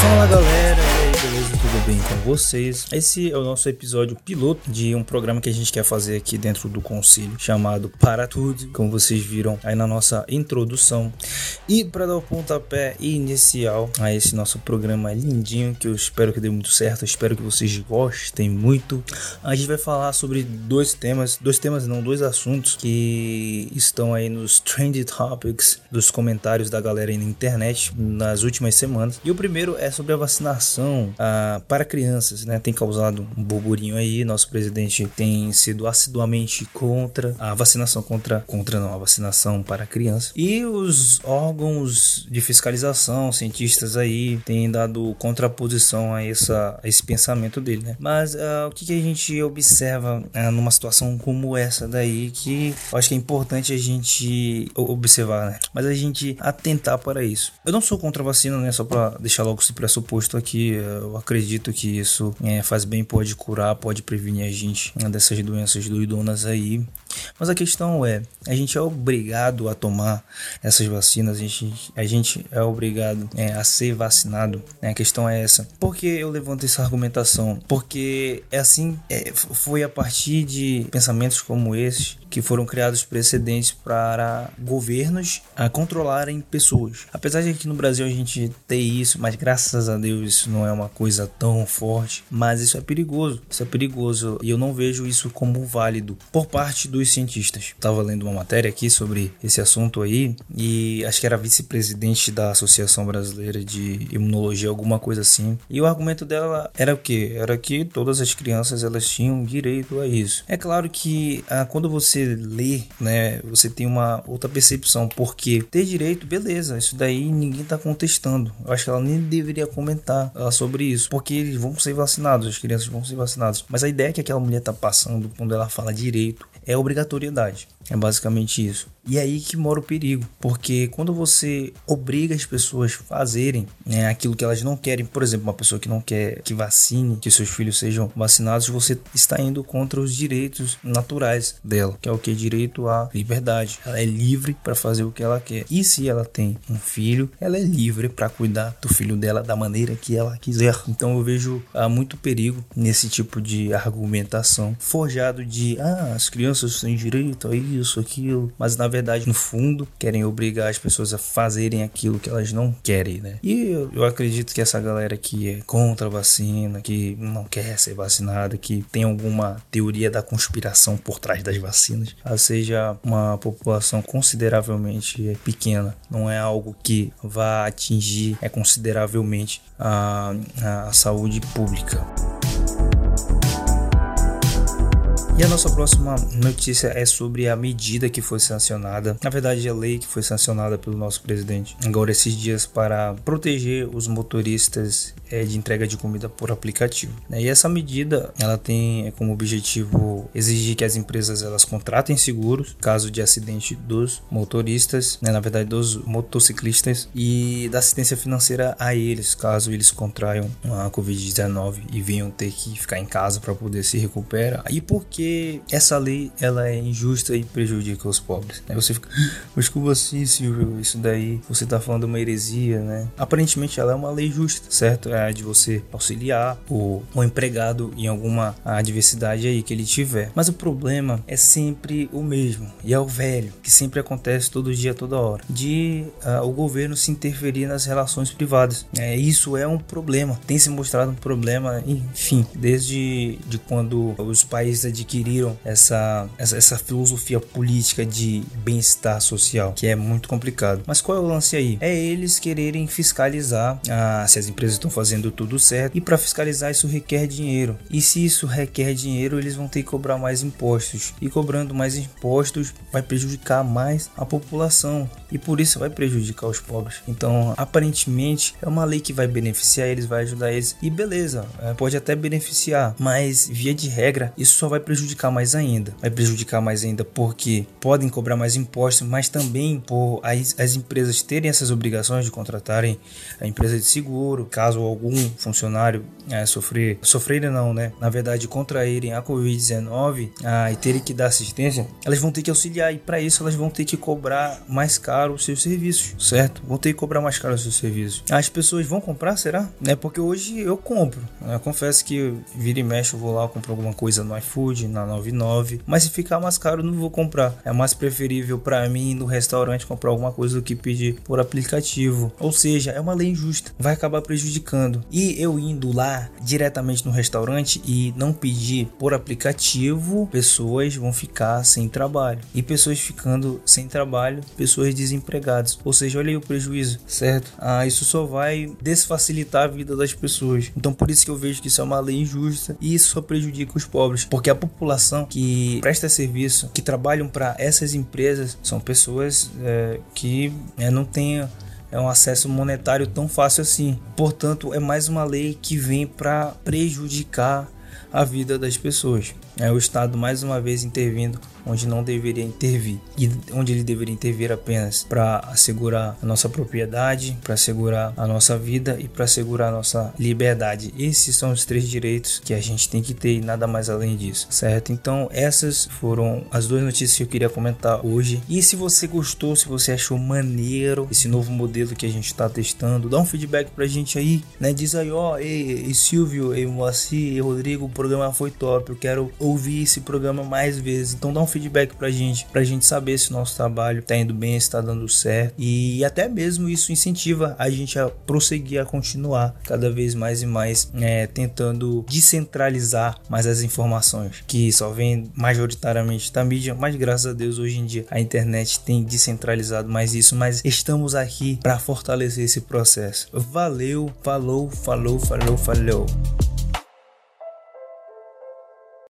送了个 vocês. Esse é o nosso episódio piloto de um programa que a gente quer fazer aqui dentro do conselho, chamado Para Tudo, como vocês viram aí na nossa introdução. E para dar o pontapé inicial a esse nosso programa lindinho, que eu espero que dê muito certo, espero que vocês gostem muito, a gente vai falar sobre dois temas, dois temas não, dois assuntos que estão aí nos trend topics dos comentários da galera aí na internet nas últimas semanas. E o primeiro é sobre a vacinação ah, para crianças, né? Tem causado um burburinho aí. Nosso presidente tem sido assiduamente contra a vacinação contra contra não a vacinação para crianças. E os órgãos de fiscalização, cientistas aí, têm dado contraposição a, essa, a esse pensamento dele, né? Mas ah, o que, que, a gente observa ah, numa situação como essa daí que eu acho que é importante a gente observar, né? Mas a gente atentar para isso. Eu não sou contra a vacina, né? Só para deixar logo esse pressuposto aqui, eu acredito que isso é, faz bem, pode curar, pode prevenir a gente né, dessas doenças doidonas aí. Mas a questão é, a gente é obrigado a tomar essas vacinas, a gente, a gente é obrigado é, a ser vacinado. Né? A questão é essa. Por que eu levanto essa argumentação? Porque é assim, é, foi a partir de pensamentos como esses que foram criados precedentes para governos a controlarem pessoas. Apesar de aqui no Brasil a gente ter isso, mas graças a Deus isso não é uma coisa tão forte, mas isso é perigoso. Isso é perigoso e eu não vejo isso como válido por parte dos cientistas. Estava lendo uma matéria aqui sobre esse assunto aí e acho que era vice-presidente da Associação Brasileira de Imunologia, alguma coisa assim. E o argumento dela era o que? Era que todas as crianças elas tinham direito a isso. É claro que ah, quando você lê, né, você tem uma outra percepção, porque ter direito, beleza, isso daí ninguém tá contestando. Eu acho que ela nem deveria comentar uh, sobre isso, porque eles vão ser vacinados, as crianças vão ser vacinadas. Mas a ideia que aquela mulher tá passando quando ela fala direito é obrigatoriedade. É basicamente isso. E é aí que mora o perigo, porque quando você obriga as pessoas a fazerem né, aquilo que elas não querem, por exemplo, uma pessoa que não quer que vacine, que seus filhos sejam vacinados, você está indo contra os direitos naturais dela, que é o que? Direito à liberdade. Ela é livre para fazer o que ela quer. E se ela tem um filho, ela é livre para cuidar do filho dela da maneira que ela quiser. Então eu vejo há muito perigo nesse tipo de argumentação forjado de ah, as crianças têm direito a isso, aquilo, mas na verdade, no fundo, querem obrigar as pessoas a fazerem aquilo que elas não querem, né? E eu, eu acredito que essa galera que é contra a vacina, que não quer ser vacinada, que tem alguma teoria da conspiração por trás das vacinas, seja uma população consideravelmente pequena, não é algo que vá atingir é consideravelmente a, a saúde pública. E a nossa próxima notícia é sobre a medida que foi sancionada, na verdade a lei que foi sancionada pelo nosso presidente agora esses dias para proteger os motoristas é, de entrega de comida por aplicativo. Né? E essa medida ela tem como objetivo exigir que as empresas elas contratem seguros caso de acidente dos motoristas, né? na verdade dos motociclistas e da assistência financeira a eles caso eles contraiam a Covid-19 e venham ter que ficar em casa para poder se recuperar. E porque essa lei ela é injusta e prejudica os pobres. Aí você fica, mas como assim, Silvio? Isso daí você tá falando uma heresia, né? Aparentemente ela é uma lei justa, certo? É a de você auxiliar o, o empregado em alguma adversidade aí que ele tiver. Mas o problema é sempre o mesmo e é o velho que sempre acontece todo dia, toda hora, de uh, o governo se interferir nas relações privadas. É, isso é um problema. Tem se mostrado um problema, enfim, desde de quando os países adquiriram adquiriram essa, essa, essa filosofia política de bem-estar social, que é muito complicado. Mas qual é o lance aí? É eles quererem fiscalizar ah, se as empresas estão fazendo tudo certo e para fiscalizar isso requer dinheiro. E se isso requer dinheiro, eles vão ter que cobrar mais impostos. E cobrando mais impostos vai prejudicar mais a população e por isso vai prejudicar os pobres. Então, aparentemente, é uma lei que vai beneficiar eles, vai ajudar eles e beleza, é, pode até beneficiar, mas via de regra, isso só vai prejudicar prejudicar mais ainda. Vai prejudicar mais ainda porque podem cobrar mais impostos, mas também por as, as empresas terem essas obrigações de contratarem a empresa de seguro, caso algum funcionário é, sofrer, não, né? Na verdade, contraírem a Covid-19 ah, e terem que dar assistência, elas vão ter que auxiliar e para isso elas vão ter que cobrar mais caro os seus serviços, certo? Vão ter que cobrar mais caro os seus serviços. As pessoas vão comprar, será? É porque hoje eu compro. Eu confesso que vira e mexe eu vou lá comprar alguma coisa no iFood, na 99, mas se ficar mais caro não vou comprar. É mais preferível para mim no restaurante comprar alguma coisa do que pedir por aplicativo. Ou seja, é uma lei injusta, vai acabar prejudicando. E eu indo lá diretamente no restaurante e não pedir por aplicativo, pessoas vão ficar sem trabalho. E pessoas ficando sem trabalho, pessoas desempregadas. Ou seja, olha aí o prejuízo, certo? Ah, isso só vai desfacilitar a vida das pessoas. Então por isso que eu vejo que isso é uma lei injusta e isso só prejudica os pobres, porque a população que presta serviço, que trabalham para essas empresas, são pessoas é, que é, não têm é um acesso monetário tão fácil assim. Portanto, é mais uma lei que vem para prejudicar a vida das pessoas. É o Estado mais uma vez intervindo onde não deveria intervir e onde ele deveria intervir apenas para assegurar a nossa propriedade, para assegurar a nossa vida e para assegurar a nossa liberdade. Esses são os três direitos que a gente tem que ter e nada mais além disso, certo? Então, essas foram as duas notícias que eu queria comentar hoje. E se você gostou, se você achou maneiro esse novo modelo que a gente está testando, dá um feedback pra gente aí, né? Diz aí, ó, ei, ei Silvio, ei Moacir, ei Rodrigo, o programa foi top, eu quero ouvir esse programa mais vezes. Então dá um feedback pra gente, pra gente saber se o nosso trabalho tá indo bem, se tá dando certo. E até mesmo isso incentiva a gente a prosseguir, a continuar cada vez mais e mais é, tentando descentralizar mais as informações que só vem majoritariamente da mídia, mas graças a Deus hoje em dia a internet tem descentralizado mais isso, mas estamos aqui para fortalecer esse processo. Valeu, falou, falou, falou, falou.